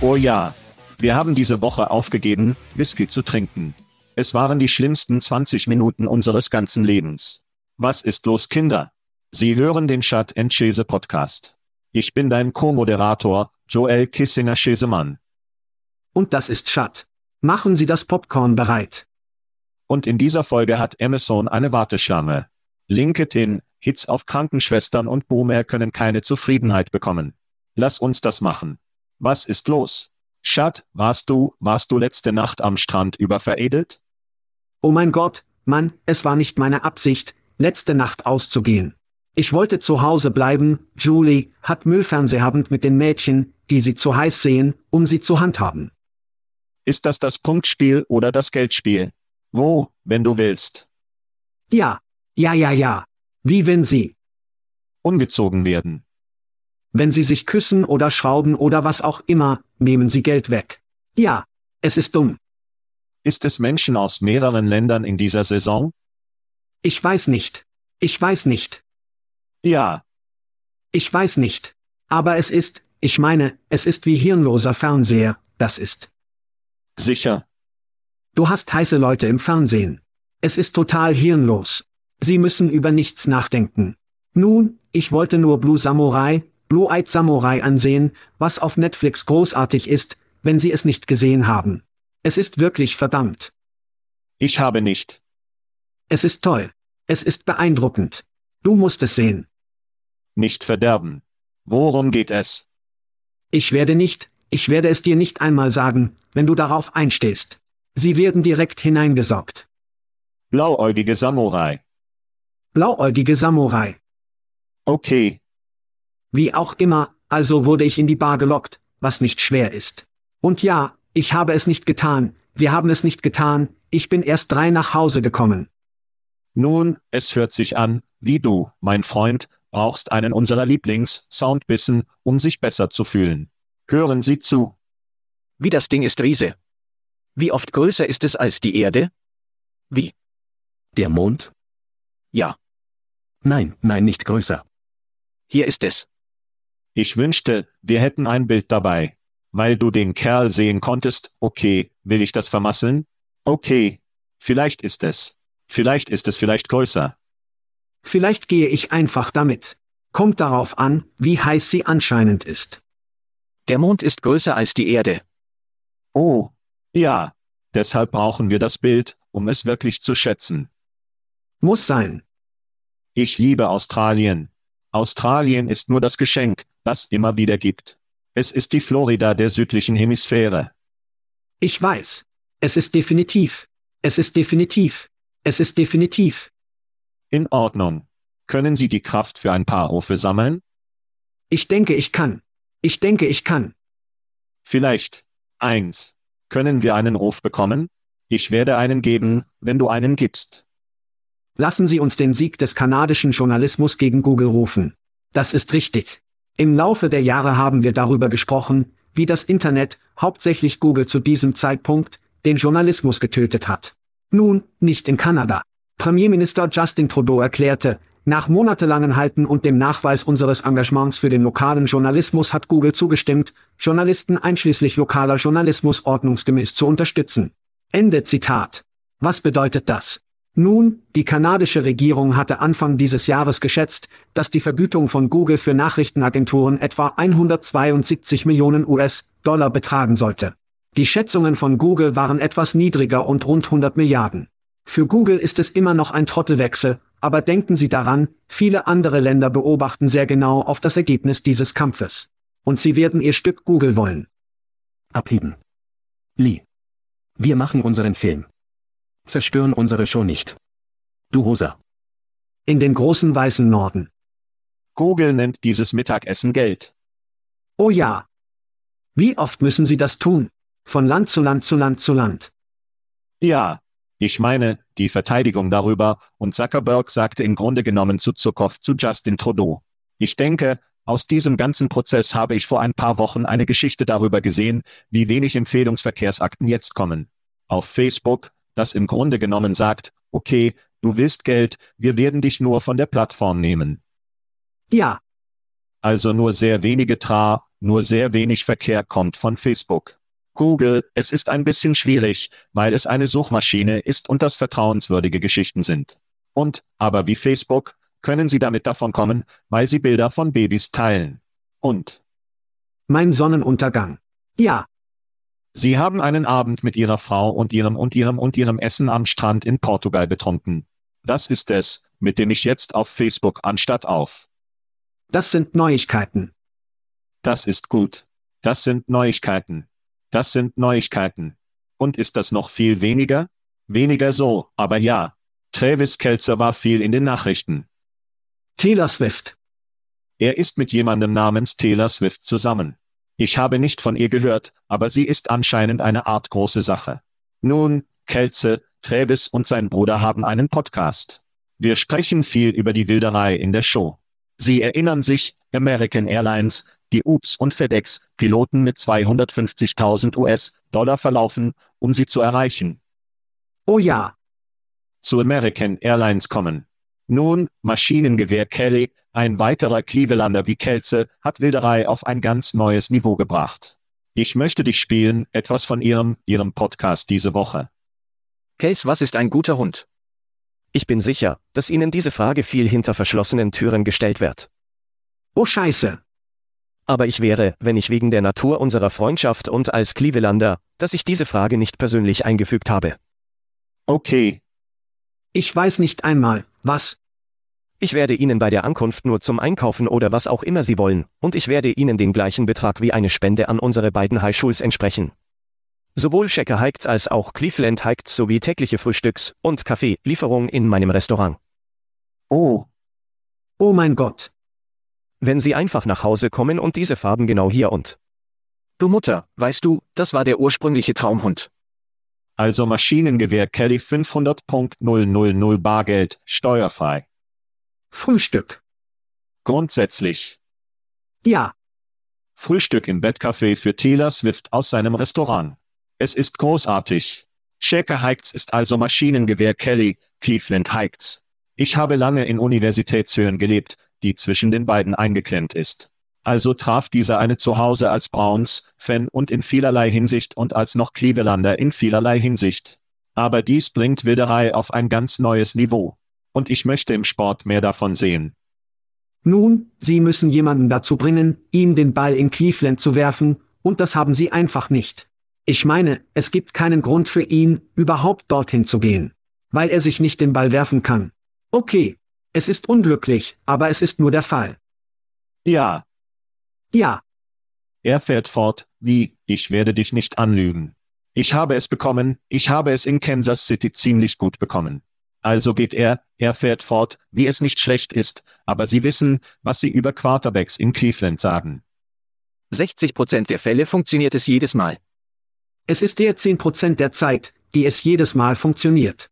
Oh ja, Wir haben diese Woche aufgegeben, Whisky zu trinken. Es waren die schlimmsten 20 Minuten unseres ganzen Lebens. Was ist los, Kinder? Sie hören den Chat and Chase Podcast. Ich bin dein Co-Moderator, Joel Kissinger-Schesemann. Und das ist Chat. Machen Sie das Popcorn bereit. Und in dieser Folge hat Amazon eine Warteschlange. LinkedIn, Hits auf Krankenschwestern und Boomer können keine Zufriedenheit bekommen. Lass uns das machen. Was ist los? Schat, warst du, warst du letzte Nacht am Strand überveredelt? Oh mein Gott, Mann, es war nicht meine Absicht, letzte Nacht auszugehen. Ich wollte zu Hause bleiben, Julie hat Müllfernsehabend mit den Mädchen, die sie zu heiß sehen, um sie zu handhaben. Ist das das Punktspiel oder das Geldspiel? Wo, wenn du willst? Ja, ja, ja, ja. Wie wenn sie ungezogen werden. Wenn sie sich küssen oder schrauben oder was auch immer, nehmen sie Geld weg. Ja, es ist dumm. Ist es Menschen aus mehreren Ländern in dieser Saison? Ich weiß nicht. Ich weiß nicht. Ja. Ich weiß nicht. Aber es ist, ich meine, es ist wie hirnloser Fernseher, das ist. Sicher. Du hast heiße Leute im Fernsehen. Es ist total hirnlos. Sie müssen über nichts nachdenken. Nun, ich wollte nur Blue Samurai, Blue-Eyed Samurai ansehen, was auf Netflix großartig ist, wenn Sie es nicht gesehen haben. Es ist wirklich verdammt. Ich habe nicht. Es ist toll. Es ist beeindruckend. Du musst es sehen. Nicht verderben. Worum geht es? Ich werde nicht, ich werde es dir nicht einmal sagen, wenn du darauf einstehst. Sie werden direkt hineingesaugt. Blauäugige Samurai. Blauäugige Samurai. Okay, wie auch immer, also wurde ich in die Bar gelockt, was nicht schwer ist. Und ja, ich habe es nicht getan, wir haben es nicht getan, ich bin erst drei nach Hause gekommen. Nun, es hört sich an, wie du, mein Freund, brauchst einen unserer Lieblings-Soundbissen, um sich besser zu fühlen. Hören Sie zu. Wie das Ding ist Riese. Wie oft größer ist es als die Erde? Wie? Der Mond? Ja. Nein, nein, nicht größer. Hier ist es. Ich wünschte, wir hätten ein Bild dabei. Weil du den Kerl sehen konntest, okay, will ich das vermasseln? Okay. Vielleicht ist es. Vielleicht ist es vielleicht größer. Vielleicht gehe ich einfach damit. Kommt darauf an, wie heiß sie anscheinend ist. Der Mond ist größer als die Erde. Oh. Ja. Deshalb brauchen wir das Bild, um es wirklich zu schätzen. Muss sein. Ich liebe Australien. Australien ist nur das Geschenk, das immer wieder gibt. Es ist die Florida der südlichen Hemisphäre. Ich weiß. Es ist definitiv. Es ist definitiv. Es ist definitiv. In Ordnung. Können Sie die Kraft für ein paar Rufe sammeln? Ich denke, ich kann. Ich denke, ich kann. Vielleicht. Eins. Können wir einen Ruf bekommen? Ich werde einen geben, wenn du einen gibst. Lassen Sie uns den Sieg des kanadischen Journalismus gegen Google rufen. Das ist richtig. Im Laufe der Jahre haben wir darüber gesprochen, wie das Internet, hauptsächlich Google zu diesem Zeitpunkt, den Journalismus getötet hat. Nun, nicht in Kanada. Premierminister Justin Trudeau erklärte, nach monatelangen Halten und dem Nachweis unseres Engagements für den lokalen Journalismus hat Google zugestimmt, Journalisten einschließlich lokaler Journalismus ordnungsgemäß zu unterstützen. Ende Zitat. Was bedeutet das? Nun, die kanadische Regierung hatte Anfang dieses Jahres geschätzt, dass die Vergütung von Google für Nachrichtenagenturen etwa 172 Millionen US-Dollar betragen sollte. Die Schätzungen von Google waren etwas niedriger und rund 100 Milliarden. Für Google ist es immer noch ein Trottelwechsel, aber denken Sie daran, viele andere Länder beobachten sehr genau auf das Ergebnis dieses Kampfes. Und sie werden ihr Stück Google wollen. Abheben. Lee. Wir machen unseren Film. Zerstören unsere Show nicht. Du Rosa. In den großen weißen Norden. Google nennt dieses Mittagessen Geld. Oh ja. Wie oft müssen Sie das tun? Von Land zu Land zu Land zu Land. Ja, ich meine, die Verteidigung darüber, und Zuckerberg sagte im Grunde genommen zu Zuckhoff zu Justin Trudeau. Ich denke, aus diesem ganzen Prozess habe ich vor ein paar Wochen eine Geschichte darüber gesehen, wie wenig Empfehlungsverkehrsakten jetzt kommen. Auf Facebook, das im Grunde genommen sagt, okay, du willst Geld, wir werden dich nur von der Plattform nehmen. Ja. Also nur sehr wenige Tra, nur sehr wenig Verkehr kommt von Facebook. Google, es ist ein bisschen schwierig, weil es eine Suchmaschine ist und das vertrauenswürdige Geschichten sind. Und, aber wie Facebook, können Sie damit davon kommen, weil Sie Bilder von Babys teilen. Und. Mein Sonnenuntergang. Ja. Sie haben einen Abend mit Ihrer Frau und Ihrem und Ihrem und Ihrem Essen am Strand in Portugal betrunken. Das ist es, mit dem ich jetzt auf Facebook anstatt auf. Das sind Neuigkeiten. Das ist gut. Das sind Neuigkeiten. Das sind Neuigkeiten. Und ist das noch viel weniger? Weniger so, aber ja. Travis Kelzer war viel in den Nachrichten. Taylor Swift. Er ist mit jemandem namens Taylor Swift zusammen. Ich habe nicht von ihr gehört, aber sie ist anscheinend eine Art große Sache. Nun, Kelze, Travis und sein Bruder haben einen Podcast. Wir sprechen viel über die Wilderei in der Show. Sie erinnern sich, American Airlines, die UPS und FedEx Piloten mit 250.000 US-Dollar verlaufen, um sie zu erreichen. Oh ja. Zu American Airlines kommen. Nun, Maschinengewehr Kelly, ein weiterer Clevelander wie Kelze, hat Wilderei auf ein ganz neues Niveau gebracht. Ich möchte dich spielen, etwas von ihrem, ihrem Podcast diese Woche. Case, was ist ein guter Hund? Ich bin sicher, dass Ihnen diese Frage viel hinter verschlossenen Türen gestellt wird. Oh Scheiße. Aber ich wäre, wenn ich wegen der Natur unserer Freundschaft und als Clevelander, dass ich diese Frage nicht persönlich eingefügt habe. Okay. Ich weiß nicht einmal, was. Ich werde Ihnen bei der Ankunft nur zum Einkaufen oder was auch immer Sie wollen, und ich werde Ihnen den gleichen Betrag wie eine Spende an unsere beiden Highschools entsprechen. Sowohl Checker Heights als auch Cleveland Heights sowie tägliche Frühstücks- und Kaffeelieferung in meinem Restaurant. Oh. Oh mein Gott. Wenn Sie einfach nach Hause kommen und diese Farben genau hier und. Du Mutter, weißt du, das war der ursprüngliche Traumhund. Also Maschinengewehr Kelly 500.000 Bargeld, steuerfrei. Frühstück. Grundsätzlich. Ja. Frühstück im Bettcafé für Taylor Swift aus seinem Restaurant. Es ist großartig. Shaker Heights ist also Maschinengewehr Kelly, Cleveland Heights. Ich habe lange in Universitätshöhen gelebt, die zwischen den beiden eingeklemmt ist. Also traf dieser eine Zuhause als Browns-Fan und in vielerlei Hinsicht und als noch Clevelander in vielerlei Hinsicht. Aber dies bringt Wilderei auf ein ganz neues Niveau. Und ich möchte im Sport mehr davon sehen. Nun, Sie müssen jemanden dazu bringen, ihm den Ball in Cleveland zu werfen, und das haben Sie einfach nicht. Ich meine, es gibt keinen Grund für ihn, überhaupt dorthin zu gehen. Weil er sich nicht den Ball werfen kann. Okay. Es ist unglücklich, aber es ist nur der Fall. Ja, Ja, er fährt fort, wie, ich werde dich nicht anlügen. Ich habe es bekommen, ich habe es in Kansas City ziemlich gut bekommen. Also geht er, er fährt fort, wie es nicht schlecht ist, aber Sie wissen, was Sie über Quarterbacks in Cleveland sagen. 60% der Fälle funktioniert es jedes Mal. es ist der 10% der Zeit, die es jedes Mal funktioniert.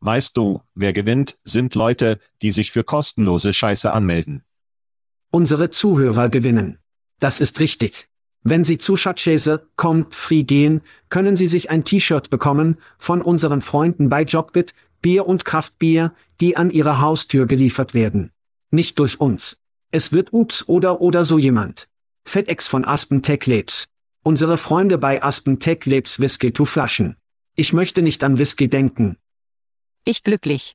Weißt du, wer gewinnt, sind Leute, die sich für kostenlose Scheiße anmelden. Unsere Zuhörer gewinnen. Das ist richtig. Wenn Sie zu Schatzschäse.com free gehen, können Sie sich ein T-Shirt bekommen von unseren Freunden bei Jobbit, Bier und Kraftbier, die an Ihre Haustür geliefert werden. Nicht durch uns. Es wird Ups oder oder so jemand. FedEx von Aspen Tech Labs. Unsere Freunde bei Aspen Tech Labs Whisky to Flaschen. Ich möchte nicht an Whisky denken. Ich glücklich.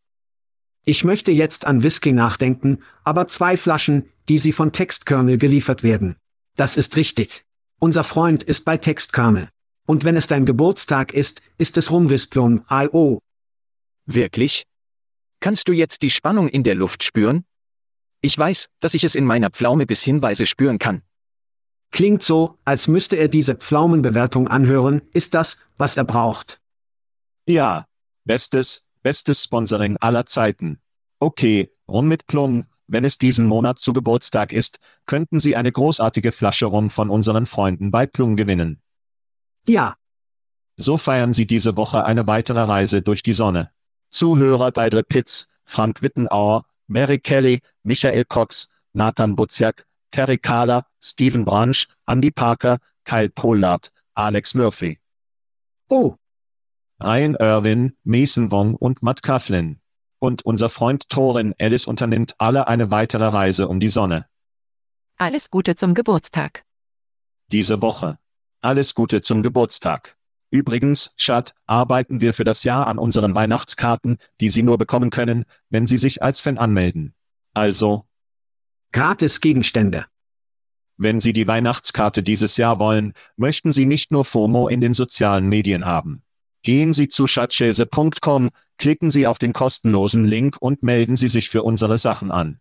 Ich möchte jetzt an Whisky nachdenken, aber zwei Flaschen, die sie von Textkernel geliefert werden. Das ist richtig. Unser Freund ist bei Textkernel. Und wenn es dein Geburtstag ist, ist es Rumwisplon IO. Wirklich? Kannst du jetzt die Spannung in der Luft spüren? Ich weiß, dass ich es in meiner Pflaume bis Hinweise spüren kann. Klingt so, als müsste er diese Pflaumenbewertung anhören, ist das, was er braucht. Ja, bestes, bestes Sponsoring aller Zeiten. Okay, Rum mit Plum, wenn es diesen Monat zu Geburtstag ist, könnten Sie eine großartige Flasche Rum von unseren Freunden bei Plum gewinnen. Ja, So feiern Sie diese Woche eine weitere Reise durch die Sonne. Zuhörer Deidre Pitts, Frank Wittenauer, Mary Kelly, Michael Cox, Nathan Buziak, Terry Kahler, Stephen Branch, Andy Parker, Kyle Pollard, Alex Murphy, oh, Ryan Irwin, Mason Wong und Matt Coughlin. Und unser Freund Thorin Ellis unternimmt alle eine weitere Reise um die Sonne. Alles Gute zum Geburtstag. Diese Woche. Alles Gute zum Geburtstag. Übrigens, Schat, arbeiten wir für das Jahr an unseren Weihnachtskarten, die Sie nur bekommen können, wenn Sie sich als Fan anmelden. Also, gratis Gegenstände. wenn Sie die Weihnachtskarte dieses Jahr wollen, möchten Sie nicht nur FOMO in den sozialen Medien haben. Gehen Sie zu schatzschäse.com, klicken Sie auf den kostenlosen Link und melden Sie sich für unsere Sachen an.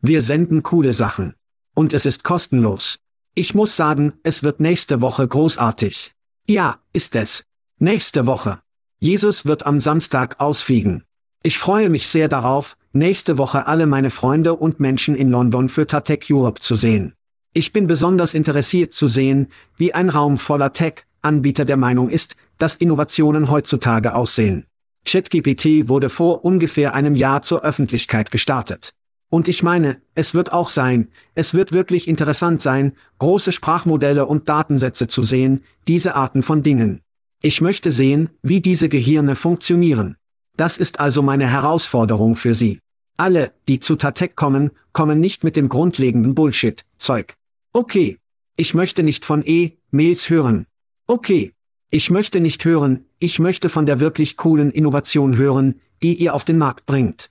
Wir senden coole Sachen. Und es ist kostenlos. Ich muss sagen, es wird nächste Woche großartig. Ja, ist es. Nächste Woche. Jesus wird am Samstag ausfliegen. Ich freue mich sehr darauf, nächste Woche alle meine Freunde und Menschen in London für Tatec Europe zu sehen. Ich bin besonders interessiert zu sehen, wie ein Raum voller Tech-Anbieter der Meinung ist, dass Innovationen heutzutage aussehen. ChatGPT wurde vor ungefähr einem Jahr zur Öffentlichkeit gestartet. Und ich meine, es wird auch sein, es wird wirklich interessant sein, große Sprachmodelle und Datensätze zu sehen, diese Arten von Dingen. Ich möchte sehen, wie diese Gehirne funktionieren. Das ist also meine Herausforderung für Sie. Alle, die zu Tatec kommen, kommen nicht mit dem grundlegenden Bullshit-Zeug. Okay. Ich möchte nicht von E-Mails hören. Okay. Ich möchte nicht hören, ich möchte von der wirklich coolen Innovation hören, die ihr auf den Markt bringt.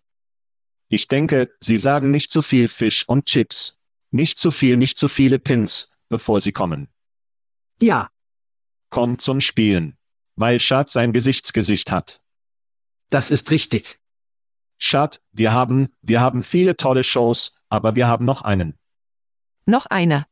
Ich denke, Sie sagen nicht zu viel Fisch und Chips. Nicht zu viel, nicht zu viele Pins, bevor Sie kommen. Ja, Kommt zum Spielen. Weil Schat sein Gesichtsgesicht hat. das ist richtig. Schat, wir haben, wir haben viele tolle Shows, aber wir haben noch einen. Noch einer.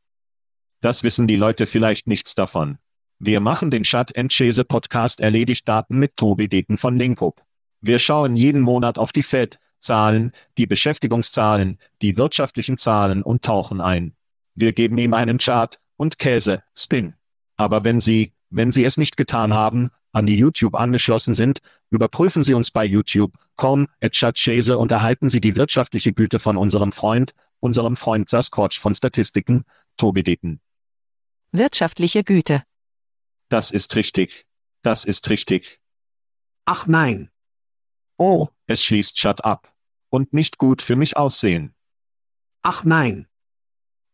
Das wissen die Leute vielleicht nichts davon. Wir machen den Chat Chase Podcast erledigt Daten mit Tobi Deten von Linkup. Wir schauen jeden Monat auf die Fed, Zahlen, die Beschäftigungszahlen, die wirtschaftlichen Zahlen und tauchen ein. Wir geben ihm einen Chart und Käse, Spin. Aber wenn Sie, wenn Sie es nicht getan haben, an die YouTube angeschlossen sind, überprüfen Sie uns bei YouTube, com, Chase und erhalten Sie die wirtschaftliche Güte von unserem Freund, unserem Freund Sasquatch von Statistiken, Tobi Deten. Wirtschaftliche Güte. Das ist richtig. Das ist richtig. Ach nein. Oh, es schließt Shut up. Und nicht gut für mich aussehen. Ach nein.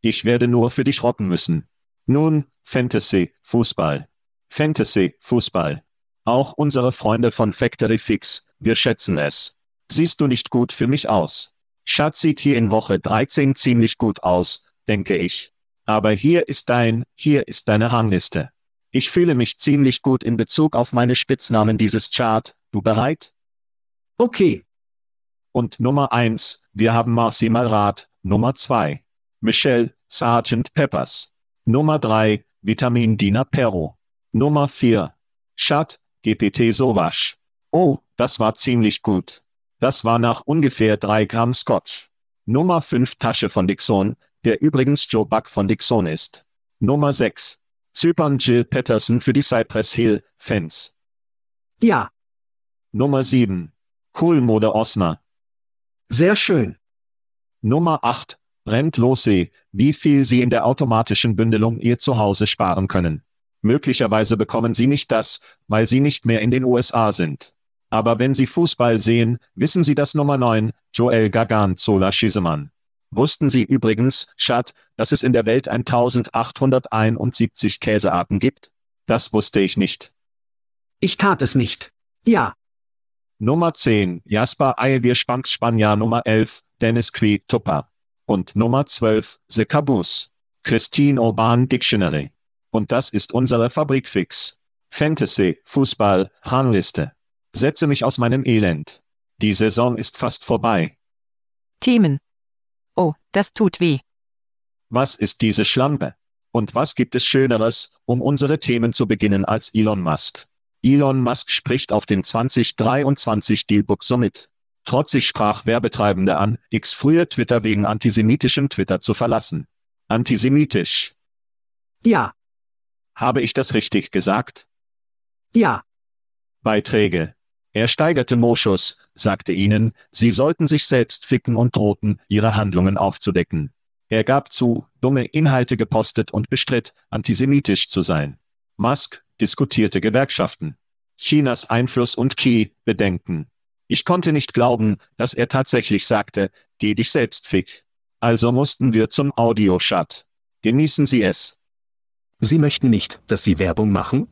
Ich werde nur für dich rocken müssen. Nun, Fantasy, Fußball. Fantasy, Fußball. Auch unsere Freunde von Factory Fix, wir schätzen es. Siehst du nicht gut für mich aus? Schatz sieht hier in Woche 13 ziemlich gut aus, denke ich. Aber hier ist dein, hier ist deine Rangliste. Ich fühle mich ziemlich gut in Bezug auf meine Spitznamen dieses Chart. Du bereit? Okay, Und Nummer eins, wir haben Marcy Malrat. Nummer zwei, Michelle, Sergeant Peppers. Nummer drei, Vitamin Dina Perro. Nummer vier, Chat, GPT Sowasch. Oh, das war ziemlich gut. Das war nach ungefähr drei Gramm Scotch. Nummer fünf Tasche von Dixon, der übrigens Joe Buck von Dixon ist. Nummer sechs, Zypern Jill Patterson für die Cypress Hill Fans. ja, Nummer sieben, Cool Mode Osner. sehr schön. Nummer 8. Brennt Lossee, wie viel Sie in der automatischen Bündelung Ihr Zuhause sparen können. Möglicherweise bekommen Sie nicht das, weil Sie nicht mehr in den USA sind. Aber wenn Sie Fußball sehen, wissen Sie das Nummer 9, Joel Gagan Zola Schisemann. Wussten Sie übrigens, Schat, dass es in der Welt 1871 Käsearten gibt? Das wusste ich nicht. Ich tat es nicht. Ja, Nummer 10, Jasper Eilbier Spanks Spanier Nummer 11, Dennis Qui Tupper. Und Nummer 12, The Caboose. Christine Urban Dictionary. Und das ist unsere Fabrikfix. Fantasy, Fußball, Rangliste. Setze mich aus meinem Elend. Die Saison ist fast vorbei. Themen. Oh, das tut weh. Was ist diese Schlampe? Und was gibt es Schöneres, um unsere Themen zu beginnen als Elon Musk? Elon Musk spricht auf dem 2023 Dealbook Summit. Trotzig sprach Werbetreibende an, X früher Twitter wegen antisemitischem Twitter zu verlassen. Antisemitisch. ja, Habe ich das richtig gesagt? ja, Beiträge. Er steigerte Moschus, sagte ihnen, sie sollten sich selbst ficken und drohten, ihre Handlungen aufzudecken. Er gab zu, dumme Inhalte gepostet und bestritt, antisemitisch zu sein. Musk diskutierte Gewerkschaften. Chinas Einfluss und Key, Bedenken. Ich konnte nicht glauben, dass er tatsächlich sagte, geh dich selbst fick. Also mussten wir zum Audio-Shut. Genießen Sie es. Sie möchten nicht, dass Sie Werbung machen?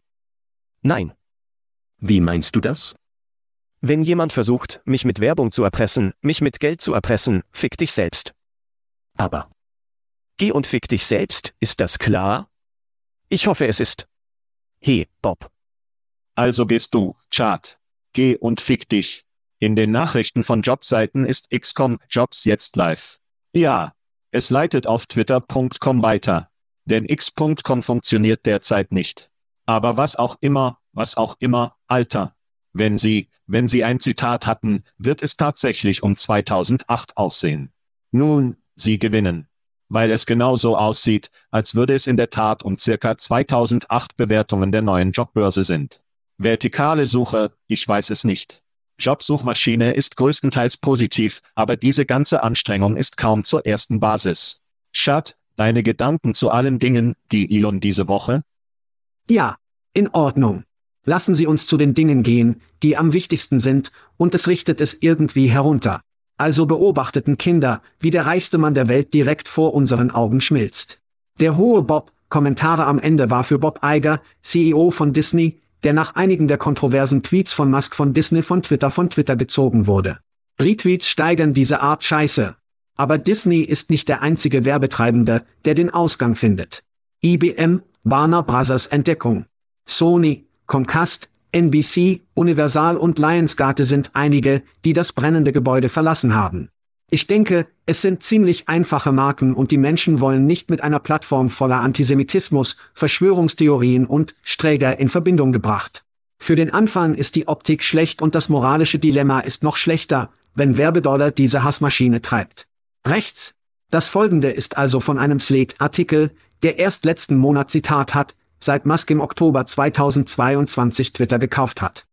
Nein. Wie meinst du das? Wenn jemand versucht, mich mit Werbung zu erpressen, mich mit Geld zu erpressen, fick dich selbst. Aber, Geh und fick dich selbst, ist das klar? Ich hoffe es ist. Hey, Bob. Also gehst du, Chart. Geh und fick dich. In den Nachrichten von Jobseiten ist XCOM Jobs jetzt live. Ja. Es leitet auf twitter.com weiter. Denn x.com funktioniert derzeit nicht. Aber was auch immer, was auch immer, Alter. Wenn Sie, wenn Sie ein Zitat hatten, wird es tatsächlich um 2008 aussehen. Nun, Sie gewinnen. Weil es genau so aussieht, als würde es in der Tat um circa 2008 Bewertungen der neuen Jobbörse sind. Vertikale Suche, ich weiß es nicht. Jobsuchmaschine ist größtenteils positiv, aber diese ganze Anstrengung ist kaum zur ersten Basis. Schat, deine Gedanken zu allen Dingen, die Elon diese Woche? ja, in Ordnung. Lassen Sie uns zu den Dingen gehen, die am wichtigsten sind, und es richtet es irgendwie herunter. Also beobachteten Kinder, wie der reichste Mann der Welt direkt vor unseren Augen schmilzt. Der hohe Bob, Kommentare am Ende war für Bob Iger, CEO von Disney, der nach einigen der kontroversen Tweets von Musk von Disney von Twitter von Twitter gezogen wurde. Retweets steigern diese Art Scheiße. Aber Disney ist nicht der einzige Werbetreibende, der den Ausgang findet. IBM, Warner Brothers Entdeckung. Sony, Comcast, NBC, Universal und Lionsgate sind einige, die das brennende Gebäude verlassen haben. Ich denke, es sind ziemlich einfache Marken und die Menschen wollen nicht mit einer Plattform voller Antisemitismus, Verschwörungstheorien und Sträger in Verbindung gebracht. Für den Anfang ist die Optik schlecht und das moralische Dilemma ist noch schlechter, wenn Werbedollar diese Hassmaschine treibt. Rechts. Das folgende ist also von einem Slate-Artikel, der erst letzten Monat Zitat hat, seit Musk im Oktober 2022 Twitter gekauft hat.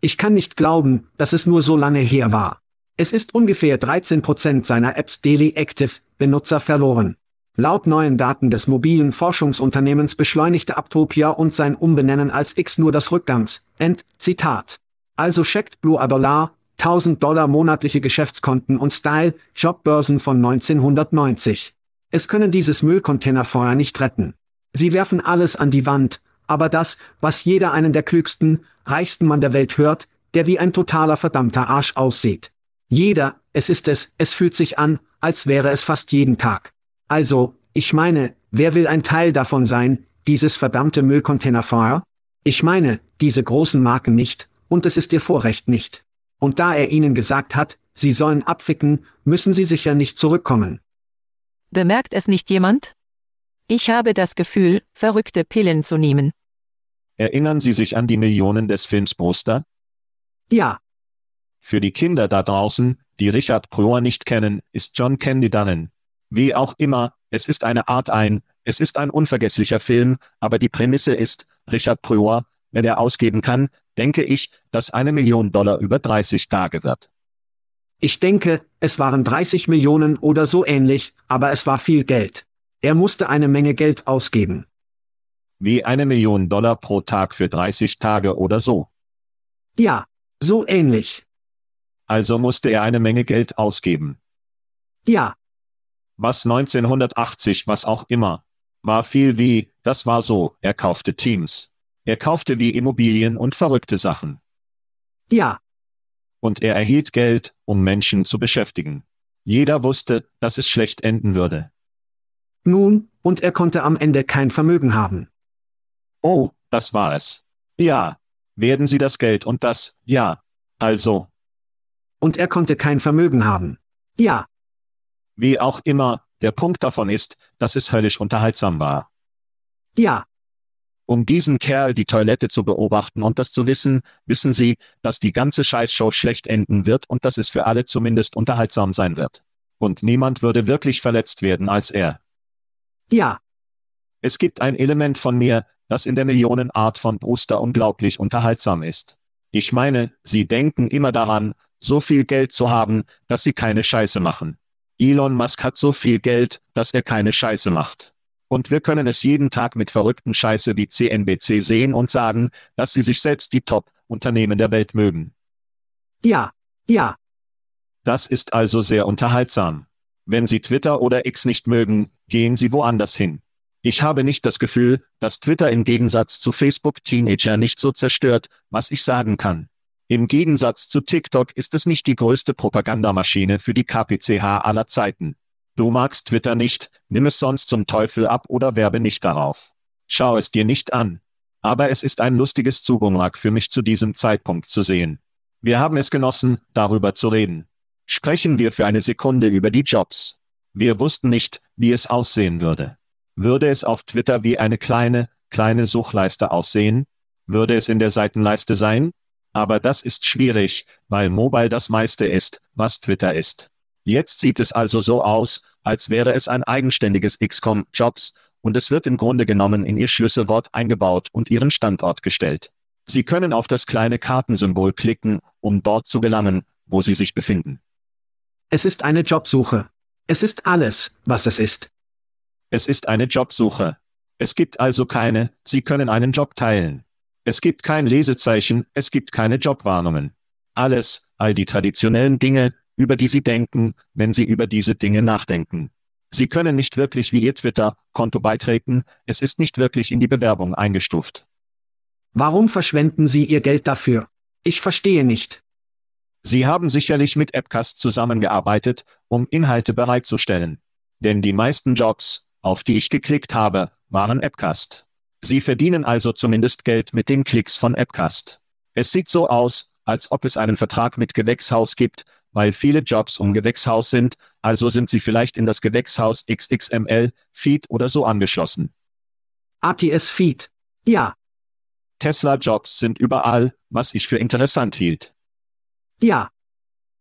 Ich kann nicht glauben, dass es nur so lange her war. Es ist ungefähr 13% seiner Apps Daily Active Benutzer verloren. Laut neuen Daten des mobilen Forschungsunternehmens beschleunigte Aptopia und sein Umbenennen als X nur das Rückgangs. End, Zitat. Also checkt Blue Dollar, 1000 Dollar monatliche Geschäftskonten und Style, Jobbörsen von 1990. Es können dieses Müllcontainerfeuer nicht retten. Sie werfen alles an die Wand, aber das, was jeder einen der klügsten, reichsten Mann der Welt hört, der wie ein totaler verdammter Arsch aussieht. Jeder, es ist es, es fühlt sich an, als wäre es fast jeden Tag. Also, ich meine, wer will ein Teil davon sein, dieses verdammte Müllcontainerfeuer? Ich meine, diese großen Marken nicht, und es ist ihr Vorrecht nicht. Und da er ihnen gesagt hat, sie sollen abficken, müssen sie sicher nicht zurückkommen. Bemerkt es nicht jemand? Ich habe das Gefühl, verrückte Pillen zu nehmen. Erinnern Sie sich an die Millionen des Films Poster? Ja, Für die Kinder da draußen, die Richard Proer nicht kennen, ist John Candy Dunnan. Wie auch immer, es ist eine Art ein, es ist ein unvergesslicher Film, aber die Prämisse ist, Richard Proer, wenn er ausgeben kann, denke ich, dass eine Million Dollar über 30 Tage wird. ich denke, es waren 30 Millionen oder so ähnlich, aber es war viel Geld. Er musste eine Menge Geld ausgeben. Wie eine Million Dollar pro Tag für 30 Tage oder so. Ja, so ähnlich. Also musste er eine Menge Geld ausgeben. Ja, Was 1980, was auch immer. War viel wie, das war so, er kaufte Teams. Er kaufte wie Immobilien und verrückte Sachen. ja, Und er erhielt Geld, um Menschen zu beschäftigen. Jeder wusste, dass es schlecht enden würde. Nun, und er konnte am Ende kein Vermögen haben. Oh, das war es. Ja. Werden Sie das Geld und das, ja. Also, Und er konnte kein Vermögen haben. Ja, wie auch immer, der Punkt davon ist, dass es höllisch unterhaltsam war. ja, Um diesen Kerl die Toilette zu beobachten und das zu wissen, wissen Sie, dass die ganze Scheißshow schlecht enden wird und dass es für alle zumindest unterhaltsam sein wird. Und niemand würde wirklich verletzt werden als er. Ja, Es gibt ein Element von mir, das in der Millionenart von Brewster unglaublich unterhaltsam ist. Ich meine, Sie denken immer daran, so viel Geld zu haben, dass Sie keine Scheiße machen. Elon Musk hat so viel Geld, dass er keine Scheiße macht. Und wir können es jeden Tag mit verrückten Scheiße wie CNBC sehen und sagen, dass sie sich selbst die Top-Unternehmen der Welt mögen. ja, ja, Das ist also sehr unterhaltsam. Wenn Sie Twitter oder X nicht mögen, gehen Sie woanders hin. Ich habe nicht das Gefühl, dass Twitter im Gegensatz zu Facebook Teenager nicht so zerstört, was ich sagen kann. Im Gegensatz zu TikTok ist es nicht die größte Propagandamaschine für die KPCH aller Zeiten. Du magst Twitter nicht, nimm es sonst zum Teufel ab oder werbe nicht darauf. Schau es dir nicht an. Aber es ist ein lustiges Zugunglak für mich zu diesem Zeitpunkt zu sehen. Wir haben es genossen, darüber zu reden. Sprechen wir für eine Sekunde über die Jobs. Wir wussten nicht, wie es aussehen würde. Würde es auf Twitter wie eine kleine, kleine Suchleiste aussehen? Würde es in der Seitenleiste sein? Aber das ist schwierig, weil Mobile das meiste ist, was Twitter ist. Jetzt sieht es also so aus, als wäre es ein eigenständiges XCOM Jobs, und es wird im Grunde genommen in ihr Schlüsselwort eingebaut und ihren Standort gestellt. Sie können auf das kleine Kartensymbol klicken, um dort zu gelangen, wo Sie sich befinden. Es ist eine Jobsuche. Es ist alles, was es ist. Es ist eine Jobsuche. Es gibt also keine, Sie können einen Job teilen. Es gibt kein Lesezeichen, es gibt keine Jobwarnungen. Alles, all die traditionellen Dinge, über die Sie denken, wenn Sie über diese Dinge nachdenken. Sie können nicht wirklich wie Ihr Twitter-Konto beitreten, es ist nicht wirklich in die Bewerbung eingestuft. Warum verschwenden Sie Ihr Geld dafür? Ich verstehe nicht. Sie haben sicherlich mit Appcast zusammengearbeitet, um Inhalte bereitzustellen. Denn die meisten Jobs, auf die ich geklickt habe, waren Appcast. Sie verdienen also zumindest Geld mit den Klicks von Appcast. Es sieht so aus, als ob es einen Vertrag mit Gewächshaus gibt, weil viele Jobs um Gewächshaus sind, also sind sie vielleicht in das Gewächshaus XXML, Feed oder so angeschlossen. ATS Feed. Ja, Tesla-Jobs sind überall, was ich für interessant hielt. Ja,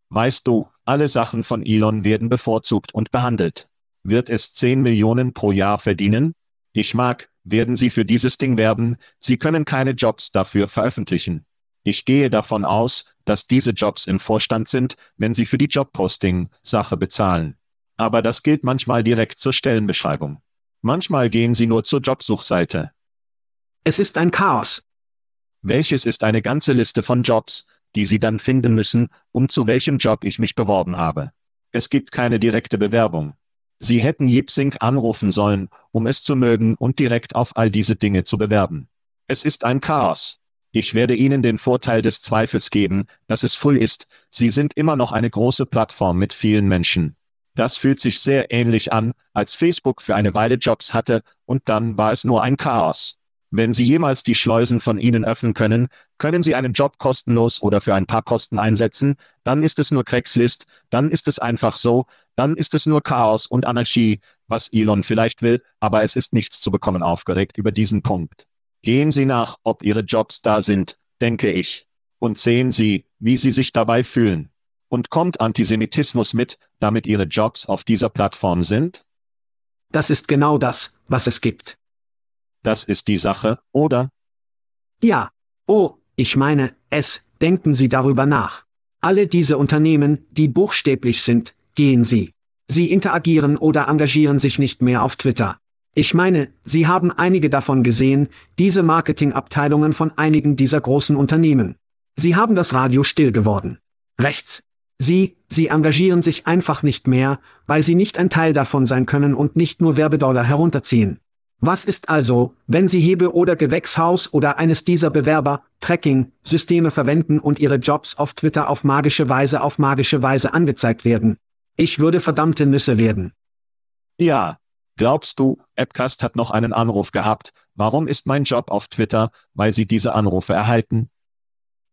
Weißt du, alle Sachen von Elon werden bevorzugt und behandelt. Wird es 10 Millionen pro Jahr verdienen? Ich mag, werden Sie für dieses Ding werben, Sie können keine Jobs dafür veröffentlichen. Ich gehe davon aus, dass diese Jobs im Vorstand sind, wenn Sie für die Jobposting-Sache bezahlen. Aber das gilt manchmal direkt zur Stellenbeschreibung. Manchmal gehen Sie nur zur Jobsuchseite. es ist ein Chaos. Welches ist eine ganze Liste von Jobs, die Sie dann finden müssen, um zu welchem Job ich mich beworben habe. Es gibt keine direkte Bewerbung. Sie hätten Jipsync anrufen sollen, um es zu mögen und direkt auf all diese Dinge zu bewerben. Es ist ein Chaos. Ich werde Ihnen den Vorteil des Zweifels geben, dass es voll ist. Sie sind immer noch eine große Plattform mit vielen Menschen. Das fühlt sich sehr ähnlich an, als Facebook für eine Weile Jobs hatte, und dann war es nur ein Chaos. Wenn Sie jemals die Schleusen von Ihnen öffnen können, können Sie einen Job kostenlos oder für ein paar Kosten einsetzen, dann ist es nur Craigslist, dann ist es einfach so, dann ist es nur Chaos und Anarchie, was Elon vielleicht will, aber es ist nichts zu bekommen aufgeregt über diesen Punkt. Gehen Sie nach, ob Ihre Jobs da sind, denke ich. Und sehen Sie, wie Sie sich dabei fühlen. Und kommt Antisemitismus mit, damit Ihre Jobs auf dieser Plattform sind? Das ist genau das, was es gibt. Das ist die Sache, oder? Ja. Oh, ich meine, es, denken Sie darüber nach. Alle diese Unternehmen, die buchstäblich sind, gehen Sie. Sie interagieren oder engagieren sich nicht mehr auf Twitter. Ich meine, Sie haben einige davon gesehen, diese Marketingabteilungen von einigen dieser großen Unternehmen. Sie haben das Radio still geworden. Rechts. Sie, Sie engagieren sich einfach nicht mehr, weil Sie nicht ein Teil davon sein können und nicht nur Werbedollar herunterziehen. Was ist also, wenn Sie Hebe oder Gewächshaus oder eines dieser Bewerber, Tracking-Systeme verwenden und Ihre Jobs auf Twitter auf magische Weise auf magische Weise angezeigt werden? Ich würde verdammte Nüsse werden. Ja. Glaubst du, Appcast hat noch einen Anruf gehabt? Warum ist mein Job auf Twitter, weil Sie diese Anrufe erhalten?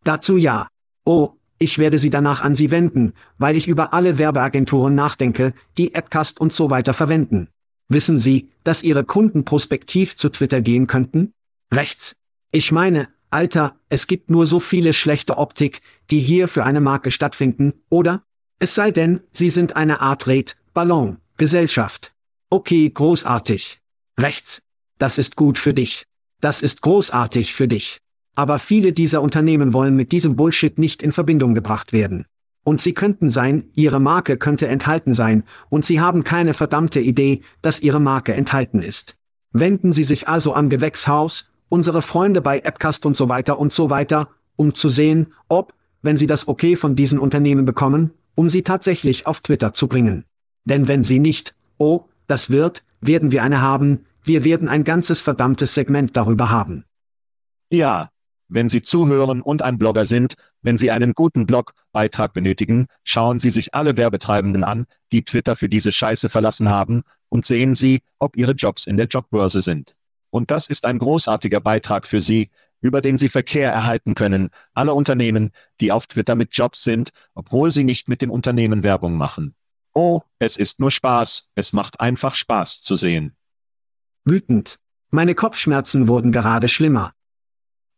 Dazu ja. Oh, ich werde Sie danach an Sie wenden, weil ich über alle Werbeagenturen nachdenke, die Appcast und so weiter verwenden. Wissen Sie, dass Ihre Kunden prospektiv zu Twitter gehen könnten? Rechts. Ich meine, Alter, es gibt nur so viele schlechte Optik, die hier für eine Marke stattfinden, oder? Es sei denn, Sie sind eine Art Red, Ballon, Gesellschaft. Okay, großartig. Rechts. Das ist gut für dich. Das ist großartig für dich. Aber viele dieser Unternehmen wollen mit diesem Bullshit nicht in Verbindung gebracht werden. Und sie könnten sein, ihre Marke könnte enthalten sein, und sie haben keine verdammte Idee, dass ihre Marke enthalten ist. Wenden Sie sich also an Gewächshaus, unsere Freunde bei Appcast und so weiter und so weiter, um zu sehen, ob, wenn Sie das Okay von diesen Unternehmen bekommen, um sie tatsächlich auf Twitter zu bringen. Denn wenn Sie nicht, oh, das wird, werden wir eine haben, wir werden ein ganzes verdammtes Segment darüber haben. Ja, wenn Sie zuhören und ein Blogger sind, wenn Sie einen guten Blogbeitrag benötigen, schauen Sie sich alle Werbetreibenden an, die Twitter für diese Scheiße verlassen haben, und sehen Sie, ob Ihre Jobs in der Jobbörse sind. Und das ist ein großartiger Beitrag für Sie, über den Sie Verkehr erhalten können, alle Unternehmen, die auf Twitter mit Jobs sind, obwohl sie nicht mit dem Unternehmen Werbung machen. Oh, es ist nur Spaß, es macht einfach Spaß zu sehen. Wütend. Meine Kopfschmerzen wurden gerade schlimmer.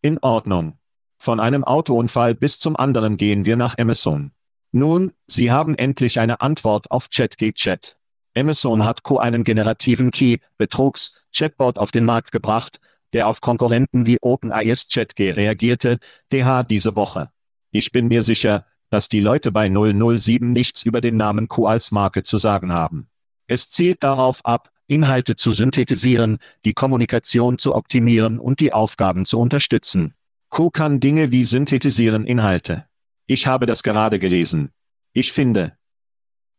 In Ordnung. Von einem Autounfall bis zum anderen gehen wir nach Amazon. Nun, Sie haben endlich eine Antwort auf ChatGChat. Amazon hat Co einen generativen Key, Betrugs, Chatbot auf den Markt gebracht, der auf Konkurrenten wie OpenAI's ChatG reagierte, DH diese Woche. Ich bin mir sicher, dass die Leute bei 007 nichts über den Namen Q als Marke zu sagen haben. Es zielt darauf ab, Inhalte zu synthetisieren, die Kommunikation zu optimieren und die Aufgaben zu unterstützen. Q kann Dinge wie synthetisieren Inhalte. Ich habe das gerade gelesen. Ich finde,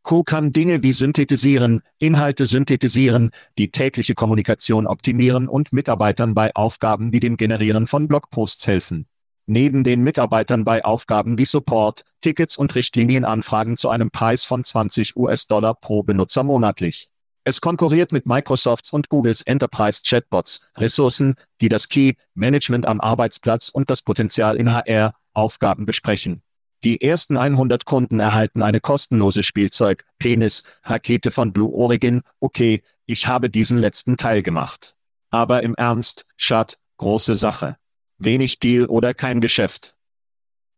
Q kann Dinge wie synthetisieren, Inhalte synthetisieren, die tägliche Kommunikation optimieren und Mitarbeitern bei Aufgaben wie dem Generieren von Blogposts helfen. Neben den Mitarbeitern bei Aufgaben wie Support, Tickets und Richtlinienanfragen zu einem Preis von 20 US-Dollar pro Benutzer monatlich. Es konkurriert mit Microsofts und Googles Enterprise Chatbots, Ressourcen, die das Key Management am Arbeitsplatz und das Potenzial in HR Aufgaben besprechen. Die ersten 100 Kunden erhalten eine kostenlose Spielzeug, Penis, Rakete von Blue Origin. Okay, ich habe diesen letzten Teil gemacht. Aber im Ernst, Schat, große Sache. Wenig Deal oder kein Geschäft.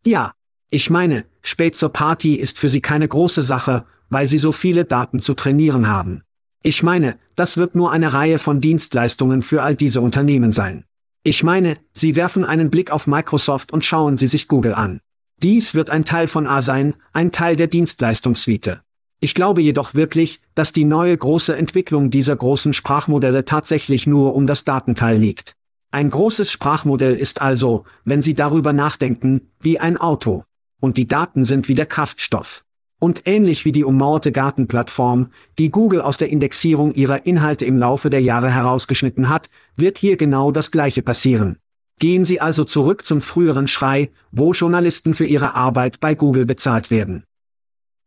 Ja, ich meine, spät zur Party ist für sie keine große Sache, weil sie so viele Daten zu trainieren haben. Ich meine, das wird nur eine Reihe von Dienstleistungen für all diese Unternehmen sein. Ich meine, Sie werfen einen Blick auf Microsoft und schauen Sie sich Google an. Dies wird ein Teil von A sein, ein Teil der Dienstleistungssuite. Ich glaube jedoch wirklich, dass die neue große Entwicklung dieser großen Sprachmodelle tatsächlich nur um das Datenteil liegt. Ein großes Sprachmodell ist also, wenn Sie darüber nachdenken, wie ein Auto. Und die Daten sind wie der Kraftstoff. Und ähnlich wie die ummauerte Gartenplattform, die Google aus der Indexierung ihrer Inhalte im Laufe der Jahre herausgeschnitten hat, wird hier genau das Gleiche passieren. Gehen Sie also zurück zum früheren Schrei, wo Journalisten für ihre Arbeit bei Google bezahlt werden.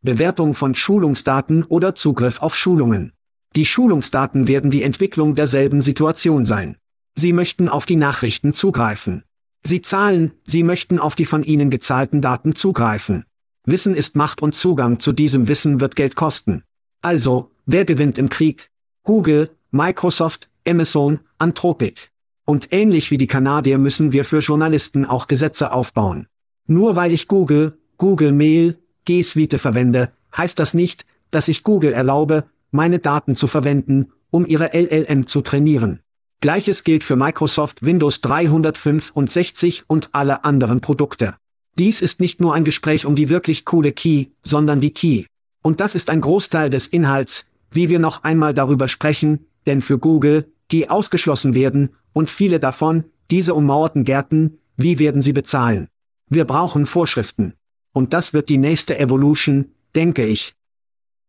Bewertung von Schulungsdaten oder Zugriff auf Schulungen. Die Schulungsdaten werden die Entwicklung derselben Situation sein. Sie möchten auf die Nachrichten zugreifen. Sie zahlen, Sie möchten auf die von Ihnen gezahlten Daten zugreifen. Wissen ist Macht und Zugang zu diesem Wissen wird Geld kosten. Also, wer gewinnt im Krieg? Google, Microsoft, Amazon, Anthropic. Und ähnlich wie die Kanadier müssen wir für Journalisten auch Gesetze aufbauen. Nur weil ich Google, Google Mail, G Suite verwende, heißt das nicht, dass ich Google erlaube, meine Daten zu verwenden, um ihre LLM zu trainieren. Gleiches gilt für Microsoft Windows 365 und alle anderen Produkte. Dies ist nicht nur ein Gespräch um die wirklich coole Key, sondern die Key. Und das ist ein Großteil des Inhalts, wie wir noch einmal darüber sprechen, denn für Google, die ausgeschlossen werden, und viele davon, diese ummauerten Gärten, wie werden sie bezahlen? Wir brauchen Vorschriften. Und das wird die nächste Evolution, denke ich.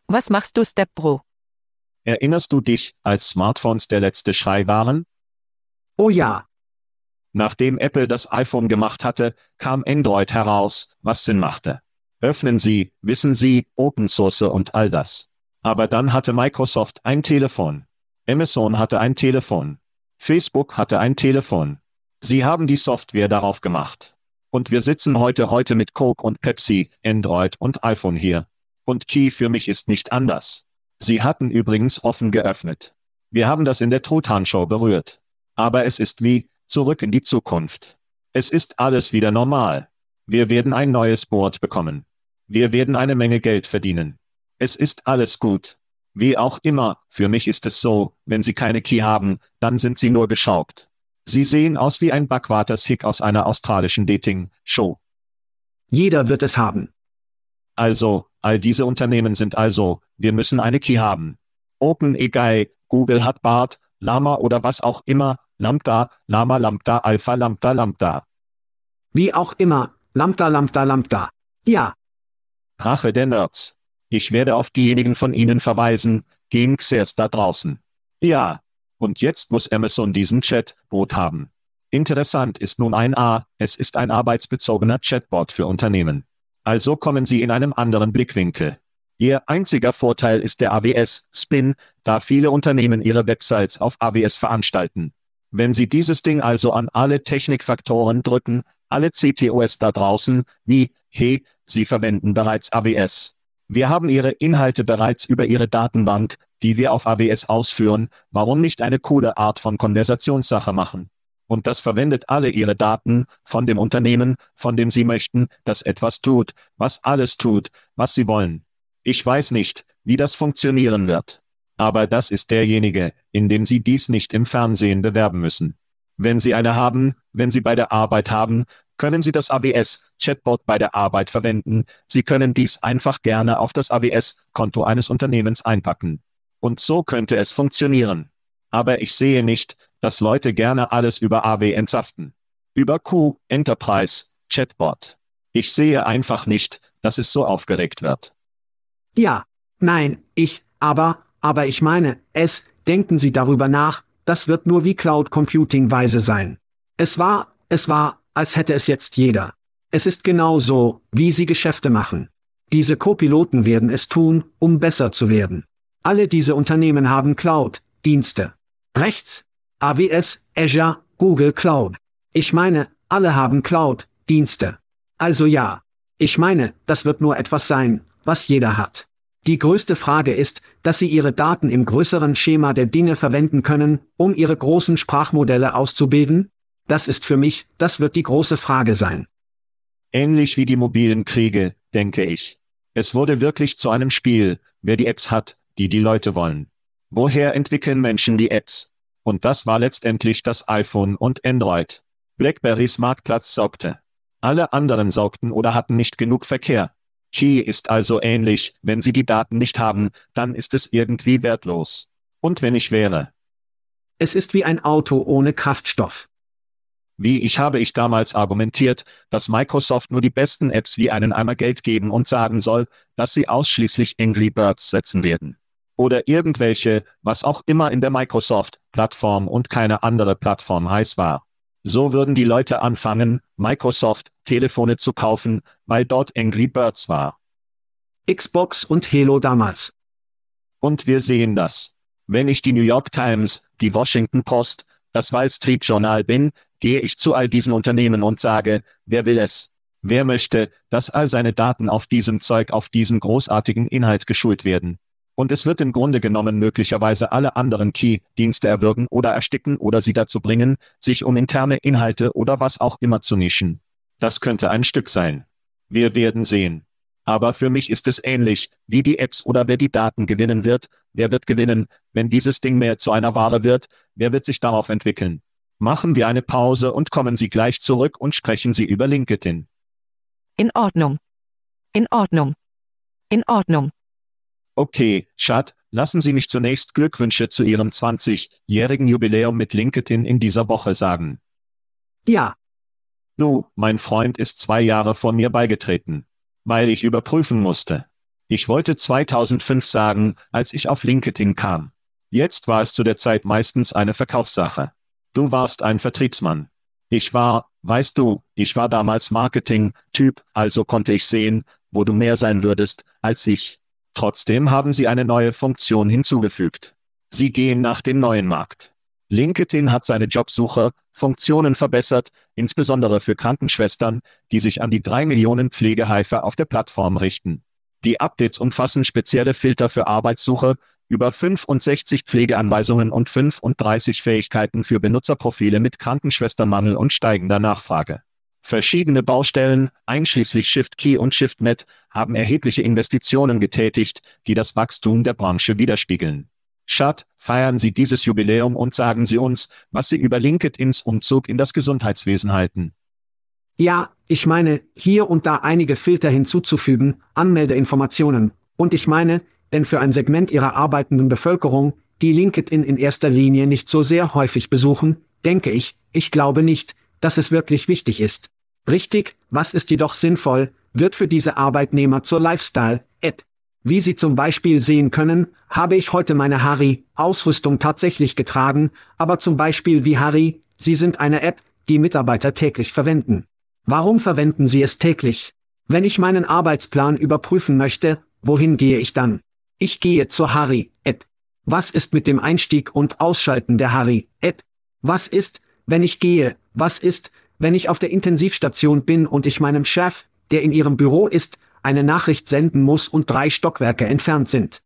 Was machst du, Step Pro? Erinnerst du dich, als Smartphones der letzte Schrei waren? Oh ja. Nachdem Apple das iPhone gemacht hatte, kam Android heraus, was Sinn machte. Öffnen Sie, wissen Sie, Open Source und all das. Aber dann hatte Microsoft ein Telefon. Amazon hatte ein Telefon. Facebook hatte ein Telefon. Sie haben die Software darauf gemacht. Und wir sitzen heute heute mit Coke und Pepsi, Android und iPhone hier. Und Key für mich ist nicht anders. Sie hatten übrigens offen geöffnet. Wir haben das in der Truthahn-Show berührt. Aber es ist wie, zurück in die Zukunft. Es ist alles wieder normal. Wir werden ein neues Board bekommen. Wir werden eine Menge Geld verdienen. Es ist alles gut. Wie auch immer, für mich ist es so, wenn Sie keine Key haben, dann sind Sie nur geschraubt. Sie sehen aus wie ein Backwaters-Hick aus einer australischen Dating-Show. Jeder wird es haben. Also, all diese Unternehmen sind also, wir müssen eine Key haben. OpenAI, Google hat BART, Lama oder was auch immer, Lambda, Lama Lambda Alpha Lambda Lambda. Wie auch immer, Lambda Lambda Lambda. Ja. Rache der Nerds. Ich werde auf diejenigen von Ihnen verweisen, gegen Xers da draußen. Ja. Und jetzt muss Amazon diesen Chatbot haben. Interessant ist nun ein A, es ist ein arbeitsbezogener Chatbot für Unternehmen. Also kommen Sie in einem anderen Blickwinkel. Ihr einziger Vorteil ist der AWS-Spin, da viele Unternehmen ihre Websites auf AWS veranstalten. Wenn Sie dieses Ding also an alle Technikfaktoren drücken, alle CTOS da draußen, wie, hey, Sie verwenden bereits AWS. Wir haben Ihre Inhalte bereits über Ihre Datenbank, die wir auf AWS ausführen, warum nicht eine coole Art von Konversationssache machen? Und das verwendet alle Ihre Daten von dem Unternehmen, von dem Sie möchten, dass etwas tut, was alles tut, was Sie wollen. Ich weiß nicht, wie das funktionieren wird. Aber das ist derjenige, in dem Sie dies nicht im Fernsehen bewerben müssen. Wenn Sie eine haben, wenn Sie bei der Arbeit haben, können Sie das AWS-Chatbot bei der Arbeit verwenden. Sie können dies einfach gerne auf das AWS-Konto eines Unternehmens einpacken. Und so könnte es funktionieren. Aber ich sehe nicht, dass Leute gerne alles über AW entsaften. Über Q, Enterprise, Chatbot. Ich sehe einfach nicht, dass es so aufgeregt wird. Ja, nein, ich, aber, aber ich meine, es, denken Sie darüber nach, das wird nur wie Cloud Computing weise sein. Es war, es war, als hätte es jetzt jeder. Es ist genau so, wie sie Geschäfte machen. Diese Co-Piloten werden es tun, um besser zu werden. Alle diese Unternehmen haben Cloud-Dienste. Rechts. AWS, Azure, Google Cloud. Ich meine, alle haben Cloud-Dienste. Also ja. Ich meine, das wird nur etwas sein, was jeder hat. Die größte Frage ist, dass Sie Ihre Daten im größeren Schema der Dinge verwenden können, um Ihre großen Sprachmodelle auszubilden, das ist für mich, das wird die große Frage sein. Ähnlich wie die mobilen Kriege, denke ich. Es wurde wirklich zu einem Spiel, wer die Apps hat, die die Leute wollen. Woher entwickeln Menschen die Apps? Und das war letztendlich das iPhone und Android. BlackBerrys Marktplatz saugte. Alle anderen saugten oder hatten nicht genug Verkehr. Key ist also ähnlich, wenn Sie die Daten nicht haben, dann ist es irgendwie wertlos. Und wenn ich wäre. Es ist wie ein Auto ohne Kraftstoff. Wie ich habe ich damals argumentiert, dass Microsoft nur die besten Apps wie einen Eimer Geld geben und sagen soll, dass sie ausschließlich Angry Birds setzen werden. Oder irgendwelche, was auch immer in der Microsoft-Plattform und keine andere Plattform heiß war. So würden die Leute anfangen, Microsoft Telefone zu kaufen, weil dort Angry Birds war. Xbox und Halo damals. Und wir sehen das. Wenn ich die New York Times, die Washington Post, das Wall Street Journal bin, gehe ich zu all diesen Unternehmen und sage, wer will es? Wer möchte, dass all seine Daten auf diesem Zeug auf diesen großartigen Inhalt geschult werden? Und es wird im Grunde genommen möglicherweise alle anderen Key-Dienste erwürgen oder ersticken oder sie dazu bringen, sich um interne Inhalte oder was auch immer zu nischen. Das könnte ein Stück sein. Wir werden sehen. Aber für mich ist es ähnlich, wie die Apps oder wer die Daten gewinnen wird, wer wird gewinnen, wenn dieses Ding mehr zu einer Ware wird, wer wird sich darauf entwickeln. Machen wir eine Pause und kommen Sie gleich zurück und sprechen Sie über LinkedIn. In Ordnung. In Ordnung. In Ordnung. Okay, Chad, lassen Sie mich zunächst Glückwünsche zu Ihrem 20-jährigen Jubiläum mit LinkedIn in dieser Woche sagen. Ja, Du, mein Freund ist zwei Jahre vor mir beigetreten. Weil ich überprüfen musste. Ich wollte 2005 sagen, als ich auf LinkedIn kam. Jetzt war es zu der Zeit meistens eine Verkaufssache. Du warst ein Vertriebsmann. Ich war, weißt du, ich war damals Marketing-Typ, also konnte ich sehen, wo du mehr sein würdest, als ich. Trotzdem haben sie eine neue Funktion hinzugefügt. Sie gehen nach dem neuen Markt. LinkedIn hat seine Jobsuche, Funktionen verbessert, insbesondere für Krankenschwestern, die sich an die drei Millionen Pflegeheifer auf der Plattform richten. Die Updates umfassen spezielle Filter für Arbeitssuche, über 65 Pflegeanweisungen und 35 Fähigkeiten für Benutzerprofile mit Krankenschwestermangel und steigender Nachfrage. Verschiedene Baustellen, einschließlich Shift-Key und Shift-Net, haben erhebliche Investitionen getätigt, die das Wachstum der Branche widerspiegeln. Schad, feiern Sie dieses Jubiläum und sagen Sie uns, was Sie über LinkedIns Umzug in das Gesundheitswesen halten. ja, ich meine, hier und da einige Filter hinzuzufügen, Anmeldeinformationen, und ich meine, denn für ein Segment ihrer arbeitenden Bevölkerung, die LinkedIn in erster Linie nicht so sehr häufig besuchen, denke ich, ich glaube nicht, dass es wirklich wichtig ist. Richtig, was ist jedoch sinnvoll, wird für diese Arbeitnehmer zur Lifestyle-App. Wie Sie zum Beispiel sehen können, habe ich heute meine Harry-Ausrüstung tatsächlich getragen, aber zum Beispiel wie Harry, Sie sind eine App, die Mitarbeiter täglich verwenden. Warum verwenden Sie es täglich? Wenn ich meinen Arbeitsplan überprüfen möchte, wohin gehe ich dann? Ich gehe zur Harry-App. Was ist mit dem Einstieg und Ausschalten der Harry-App? Was ist, wenn ich gehe? Was ist, wenn ich auf der Intensivstation bin und ich meinem Chef, der in ihrem Büro ist, eine Nachricht senden muss und drei Stockwerke entfernt sind?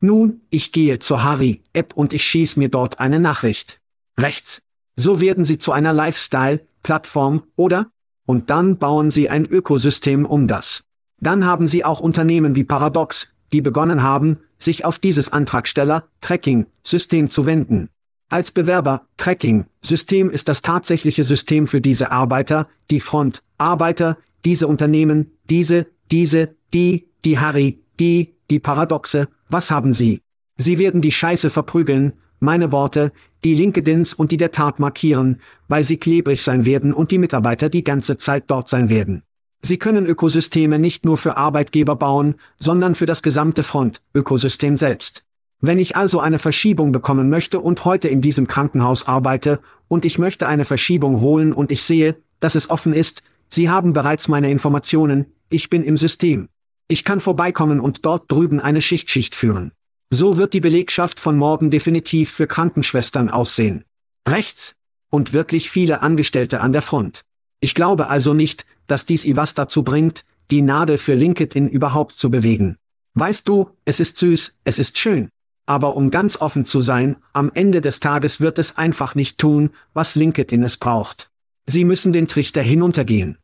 Nun, ich gehe zur Harry-App und ich schieß mir dort eine Nachricht. Rechts. So werden Sie zu einer Lifestyle-Plattform, oder? Und dann bauen Sie ein Ökosystem um das. Dann haben Sie auch Unternehmen wie Paradox, die begonnen haben, sich auf dieses Antragsteller-Tracking-System zu wenden. Als Bewerber, Tracking-System ist das tatsächliche System für diese Arbeiter, die Front-Arbeiter, diese Unternehmen, diese, diese, die, die Harry, die, die Paradoxe, was haben sie? Sie werden die Scheiße verprügeln, meine Worte, die LinkedIns und die der Tat markieren, weil sie klebrig sein werden und die Mitarbeiter die ganze Zeit dort sein werden. Sie können Ökosysteme nicht nur für Arbeitgeber bauen, sondern für das gesamte Front-Ökosystem selbst. Wenn ich also eine Verschiebung bekommen möchte und heute in diesem Krankenhaus arbeite, und ich möchte eine Verschiebung holen und ich sehe, dass es offen ist, Sie haben bereits meine Informationen, ich bin im System. Ich kann vorbeikommen und dort drüben eine Schichtschicht führen. So wird die Belegschaft von morgen definitiv für Krankenschwestern aussehen. Rechts. Und wirklich viele Angestellte an der Front. Ich glaube also nicht, dass dies Iwas dazu bringt, die Nadel für LinkedIn überhaupt zu bewegen. Weißt du, es ist süß, es ist schön. Aber um ganz offen zu sein, am Ende des Tages wird es einfach nicht tun, was LinkedIn es braucht. Sie müssen den Trichter hinuntergehen.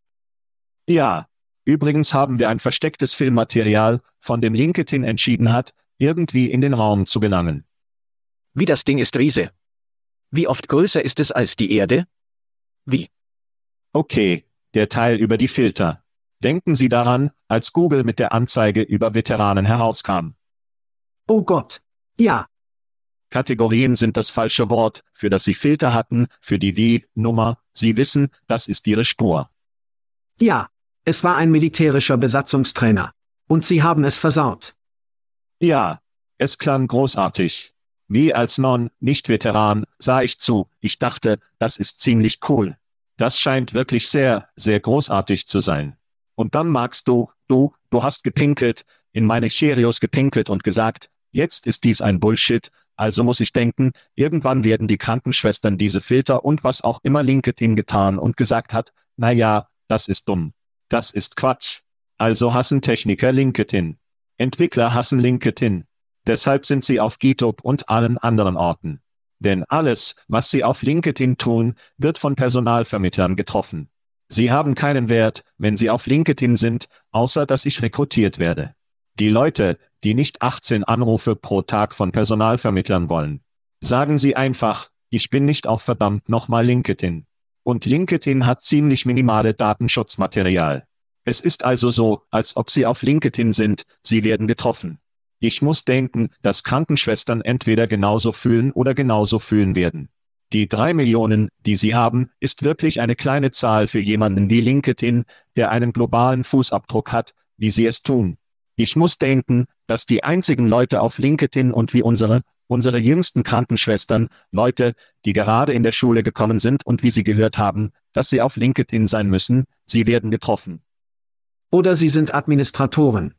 Ja. Übrigens haben wir ein verstecktes Filmmaterial, von dem LinkedIn entschieden hat, irgendwie in den Raum zu gelangen. Wie das Ding ist Riese. Wie oft größer ist es als die Erde? Wie? Okay, der Teil über die Filter. Denken Sie daran, als Google mit der Anzeige über Veteranen herauskam. Oh Gott. Ja, Kategorien sind das falsche Wort, für das Sie Filter hatten, für die Wie-Nummer, Sie wissen, das ist Ihre Spur. ja. Es war ein militärischer Besatzungstrainer. Und sie haben es versaut. Ja, es klang großartig. Wie als Non, nicht Veteran, sah ich zu, ich dachte, das ist ziemlich cool. Das scheint wirklich sehr, sehr großartig zu sein. Und dann magst du, du, du hast gepinkelt, in meine Cheerios gepinkelt und gesagt, jetzt ist dies ein Bullshit, also muss ich denken, irgendwann werden die Krankenschwestern diese Filter und was auch immer LinkedIn getan und gesagt hat, na ja, das ist dumm. Das ist Quatsch. Also hassen Techniker LinkedIn. Entwickler hassen LinkedIn. Deshalb sind sie auf GitHub und allen anderen Orten. Denn alles, was sie auf LinkedIn tun, wird von Personalvermittlern getroffen. Sie haben keinen Wert, wenn sie auf LinkedIn sind, außer dass ich rekrutiert werde. Die Leute, die nicht 18 Anrufe pro Tag von Personalvermittlern wollen. Sagen Sie einfach, ich bin nicht auf verdammt nochmal LinkedIn. Und LinkedIn hat ziemlich minimale Datenschutzmaterial. Es ist also so, als ob Sie auf LinkedIn sind, Sie werden getroffen. Ich muss denken, dass Krankenschwestern entweder genauso fühlen oder genauso fühlen werden. Die drei Millionen, die Sie haben, ist wirklich eine kleine Zahl für jemanden wie LinkedIn, der einen globalen Fußabdruck hat, wie Sie es tun. Ich muss denken, dass die einzigen Leute auf LinkedIn und wie unsere, unsere jüngsten Krankenschwestern, Leute, die gerade in der Schule gekommen sind und wie sie gehört haben, dass sie auf LinkedIn sein müssen, sie werden getroffen. Oder sie sind Administratoren.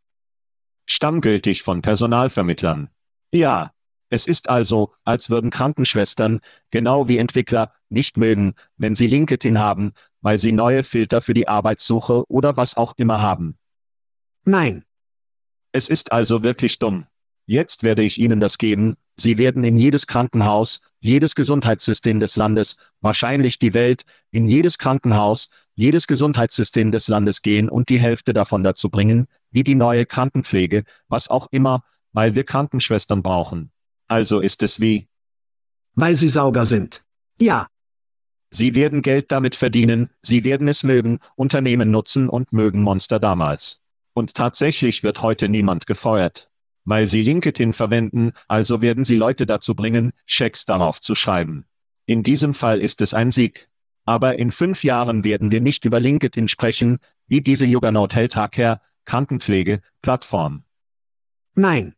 Stammgültig von Personalvermittlern. Ja. Es ist also, als würden Krankenschwestern, genau wie Entwickler, nicht mögen, wenn sie LinkedIn haben, weil sie neue Filter für die Arbeitssuche oder was auch immer haben. Nein. Es ist also wirklich dumm. Jetzt werde ich Ihnen das geben, Sie werden in jedes Krankenhaus, jedes Gesundheitssystem des Landes, wahrscheinlich die Welt, in jedes Krankenhaus, jedes Gesundheitssystem des Landes gehen und die Hälfte davon dazu bringen, wie die neue Krankenpflege, was auch immer, weil wir Krankenschwestern brauchen. Also ist es wie? Weil sie sauber sind. Ja. Sie werden Geld damit verdienen, sie werden es mögen, Unternehmen nutzen und mögen Monster damals. Und tatsächlich wird heute niemand gefeuert. Weil sie LinkedIn verwenden, also werden sie Leute dazu bringen, Schecks darauf zu schreiben. In diesem Fall ist es ein Sieg. Aber in fünf Jahren werden wir nicht über LinkedIn sprechen, wie diese Juggernaut Healthcare, Krankenpflege, Plattform. Nein.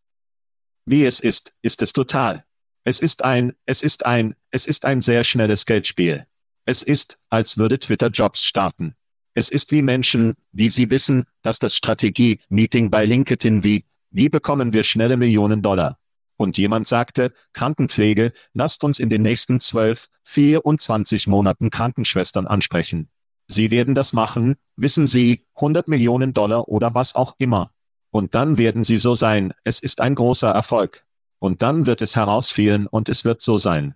Wie es ist, ist es total. Es ist ein, es ist ein, es ist ein sehr schnelles Geldspiel. Es ist, als würde Twitter Jobs starten. Es ist wie Menschen, wie sie wissen, dass das Strategie-Meeting bei LinkedIn wie, wie bekommen wir schnelle Millionen Dollar? Und jemand sagte, Krankenpflege, lasst uns in den nächsten 12, 24 Monaten Krankenschwestern ansprechen. Sie werden das machen, wissen Sie, 100 Millionen Dollar oder was auch immer. Und dann werden Sie so sein, es ist ein großer Erfolg. Und dann wird es herausfielen und es wird so sein.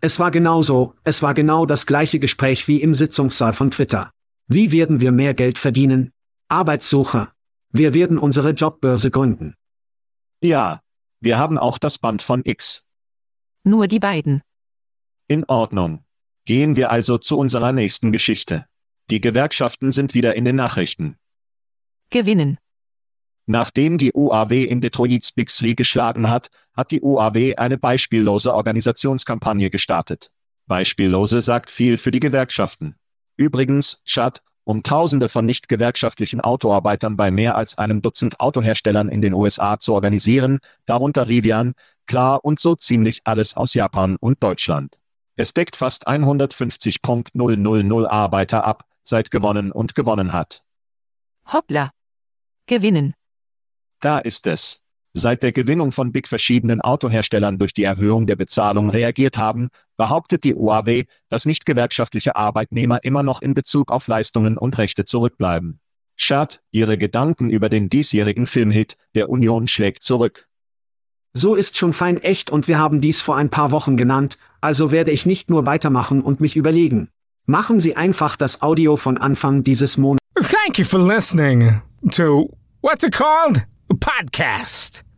Es war genauso, es war genau das gleiche Gespräch wie im Sitzungssaal von Twitter. Wie werden wir mehr Geld verdienen? Arbeitssucher. Wir werden unsere Jobbörse gründen. Ja, wir haben auch das Band von X. Nur die beiden. In Ordnung. Gehen wir also zu unserer nächsten Geschichte. Die Gewerkschaften sind wieder in den Nachrichten. Gewinnen. Nachdem die UAW in Detroits Big Three geschlagen hat, hat die UAW eine beispiellose Organisationskampagne gestartet. Beispiellose sagt viel für die Gewerkschaften. Übrigens, Chad, um Tausende von nicht gewerkschaftlichen Autoarbeitern bei mehr als einem Dutzend Autoherstellern in den USA zu organisieren, darunter Rivian, klar und so ziemlich alles aus Japan und Deutschland. Es deckt fast 150.000 Arbeiter ab, seit gewonnen und gewonnen hat. Hoppla. Gewinnen. Da ist es. Seit der Gewinnung von Big verschiedenen Autoherstellern durch die Erhöhung der Bezahlung reagiert haben, behauptet die UAW, dass nicht gewerkschaftliche Arbeitnehmer immer noch in Bezug auf Leistungen und Rechte zurückbleiben. Schad, Ihre Gedanken über den diesjährigen Filmhit, der Union schlägt zurück. So ist schon fein echt und wir haben dies vor ein paar Wochen genannt, also werde ich nicht nur weitermachen und mich überlegen. Machen Sie einfach das Audio von Anfang dieses Monats. Thank you for listening to, what's it called? A podcast.